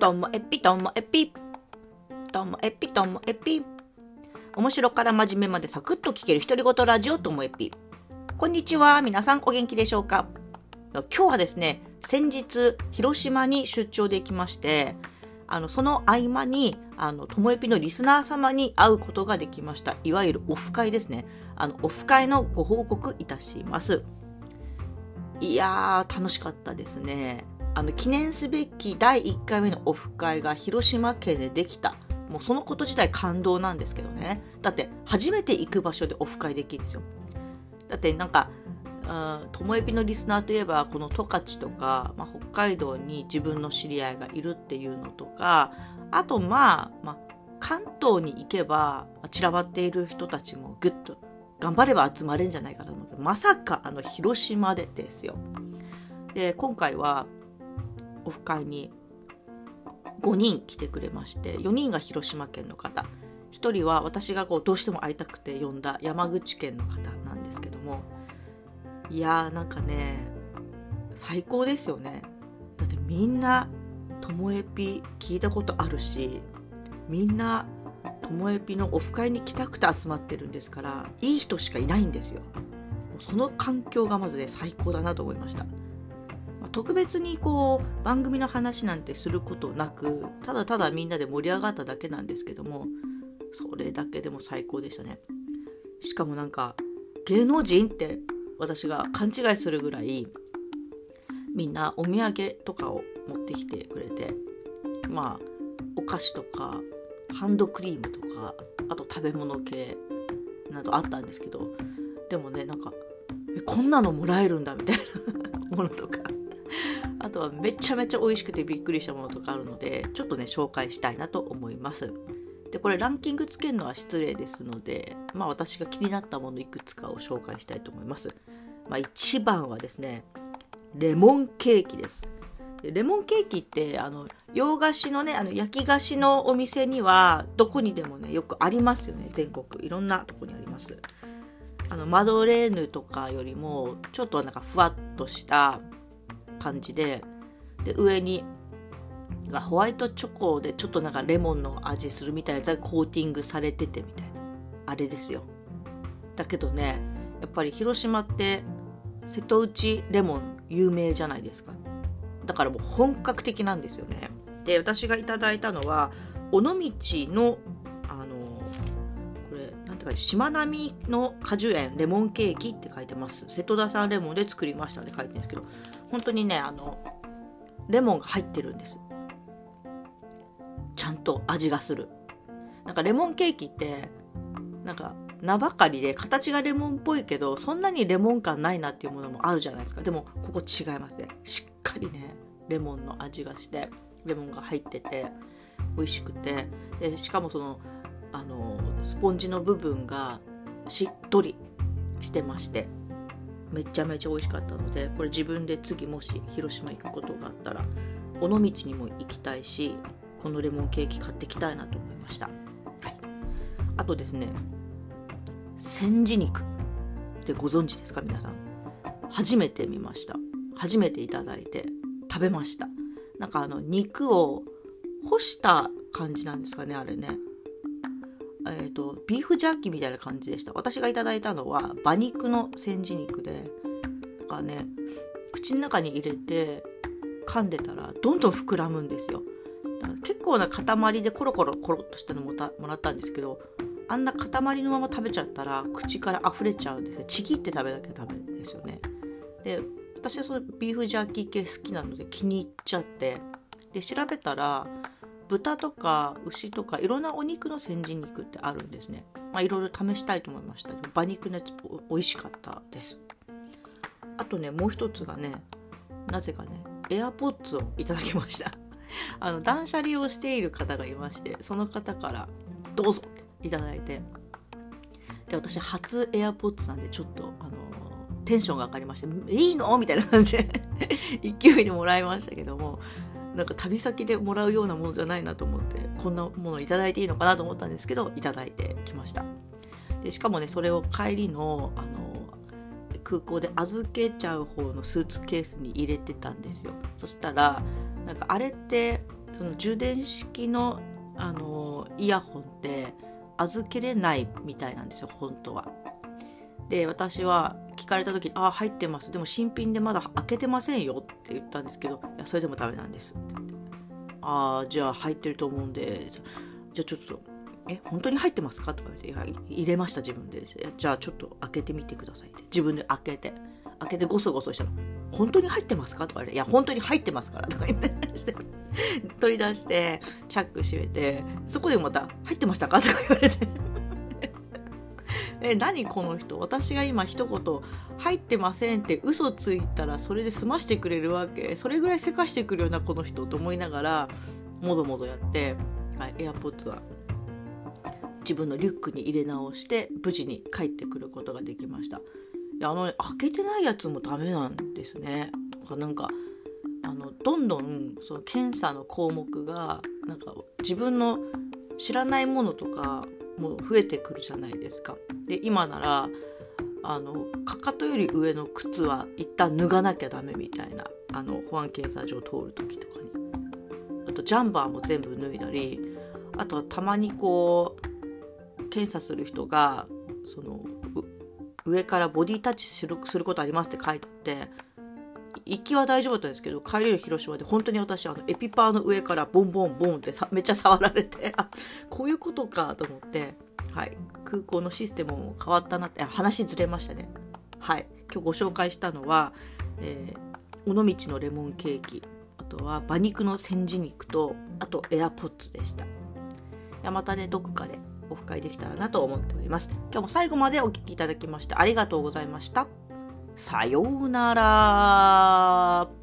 ともえぴともえぴともえぴともえぴ面白から真面目までサクッと聞ける独り言ラジオともえぴこんにちは皆さんお元気でしょうか？今日はですね先日広島に出張で行きましてあのその合間にあのともえぴのリスナー様に会うことができました。いわゆるオフ会ですね。あのオフ会のご報告いたします。いやー楽しかったですね。あの記念すべき第1回目のオフ会が広島県でできた。もうそのこと自体感動なんですけどね。だって初めて行く場所でオフ会できるんですよ。だってなんかともえびのリスナーといえばこの十勝とか、まあ、北海道に自分の知り合いがいるっていうのとかあとまあ、まあ、関東に行けば散らばっている人たちもぐっと頑張れば集まれるんじゃないかと思うけどまさかあの広島でですよ。で今回はオフ会に5人来てくれまして4人が広島県の方。1人は私がこうどうしても会いたくて呼んだ山口県の方なんですけども。いやーなんかね最高ですよね。だってみんなともえぴ聞いたことあるしみんなともえぴのオフ会に来たくて集まってるんですからいい人しかいないんですよ。その環境がまずね最高だなと思いました。特別にこう番組の話なんてすることなくただただみんなで盛り上がっただけなんですけどもそれだけでも最高でしたね。しかもなんか芸能人って私が勘違いするぐらいみんなお土産とかを持ってきてくれてまあお菓子とかハンドクリームとかあと食べ物系などあったんですけどでもねなんかえこんなのもらえるんだみたいな ものとかあとはめちゃめちゃ美味しくてびっくりしたものとかあるのでちょっとね紹介したいなと思います。でこれランキングつけるのは失礼ですのでまあ私が気になったものいくつかを紹介したいと思います、まあ、1番はですねレモンケーキです。レモンケーキってあの洋菓子のねあの焼き菓子のお店にはどこにでもねよくありますよね全国。いろんなとこにあります。あのマドレーヌとかよりもちょっとなんかふわっとした感じでで上にがホワイトチョコでちょっとなんかレモンの味するみたいなやつがコーティングされててみたいな。あれですよ。だけどねやっぱり広島って瀬戸内レモン有名じゃないですか。だからもう本格的なんですよね。で私がいただいたのは尾道のあのこれなんて書いてしまなみの果樹園レモンケーキって書いてます。瀬戸田さんレモンで作りましたって書いてるんですけど本当にねあのレモンが入ってるんです。ちゃんと味がする。なんかレモンケーキってなんか名ばかりで形がレモンっぽいけどそんなにレモン感ないなっていうものもあるじゃないですか。でもここ違いますね。しっかりねレモンの味がしてレモンが入ってて美味しくて。でしかもそのあのスポンジの部分がしっとりしてまして。めちゃめちゃ美味しかったのでこれ自分で次もし広島行くことがあったら尾道にも行きたいしこのレモンケーキ買ってきたいなと思いました、はい、あとですね千字肉。ってご存知ですか皆さん？初めて見ました。初めていただいて食べました。なんかあの肉を干した感じなんですかねあれねえーと、ビーフジャーキーみたいな感じでした。私がいただいたのは馬肉の煎じ肉でなんかね口の中に入れて噛んでたらどんどん膨らむんですよ。だから結構な塊でコロコロコロっとしたのもたもらったんですけどあんな塊のまま食べちゃったら口から溢れちゃうんですよ。ちぎって食べなきゃダメですよね。で私はそのビーフジャーキー系好きなので気に入っちゃって。で調べたら豚とか牛とかいろんなお肉の先人肉ってあるんですね。まあ、いろいろ試したいと思いました。馬肉のやつ美味しかったです。あとね、もう一つがね、なぜかね、AirPods をいただきました。あの、断捨離をしている方がいまして、その方からどうぞっていただいて、で、私初 AirPods なんでちょっと、あの、テンションが上がりまして、いいの？みたいな感じで 勢いでもらいましたけども、なんか旅先でもらうようなものじゃないなと思ってこんなものいただいていいのかなと思ったんですけどいただいてきましたでしかもねそれを帰りのあの空港で預けちゃう方のスーツケースに入れてたんですよそしたらなんかあれってその充電式のあのイヤホンって預けれないみたいなんですよ本当は。で私は聞かれた時「ああ入ってます。でも新品でまだ開けてませんよ」って言ったんですけど「いやそれでもダメなんです」ああじゃあ入ってると思うんで。じゃあちょっと「え本当に入ってますか?」とか言って「いや入れました自分で」じゃあちょっと開けてみてください」って。自分で開けて。開けてゴソゴソしたら「本当に入ってますか?」とか言われて「いや本当に入ってますから」とか言って。取り出してチャック閉めて。そこでまた「入ってましたか?」とか言われて。え何この人私が今一言「入ってません」って嘘ついたらそれで済ましてくれるわけ？それぐらいせかしてくるようなこの人と思いながらもぞもぞやって、はい、AirPods は。自分のリュックに入れ直して無事に帰ってくることができました。いやあの、ね、開けてないやつもダメなんですね。なんかあのどんどんその検査の項目がなんか自分の知らないものとかもう増えてくるじゃないですか。で今ならあのかかとより上の靴は一旦脱がなきゃダメみたいなあの保安検査場通る時とかにあとジャンバーも全部脱いだりあとはたまにこう検査する人がその上からボディタッチするすることありますって書いてあって行きは大丈夫だったんですけど帰れる広島で本当に私あのエピパーの上からボンボンボンってさめっちゃ触られてあこういうことかと思って、はい、空港のシステムも変わったなって話ずれましたね。はい今日ご紹介したのは、えー、尾道のレモンケーキあとは馬肉の煎じ肉とあとエアポッツでした。やまたねどこかでオフ会できたらなと思っております。今日も最後までお聴きいただきましてありがとうございました。さようなら。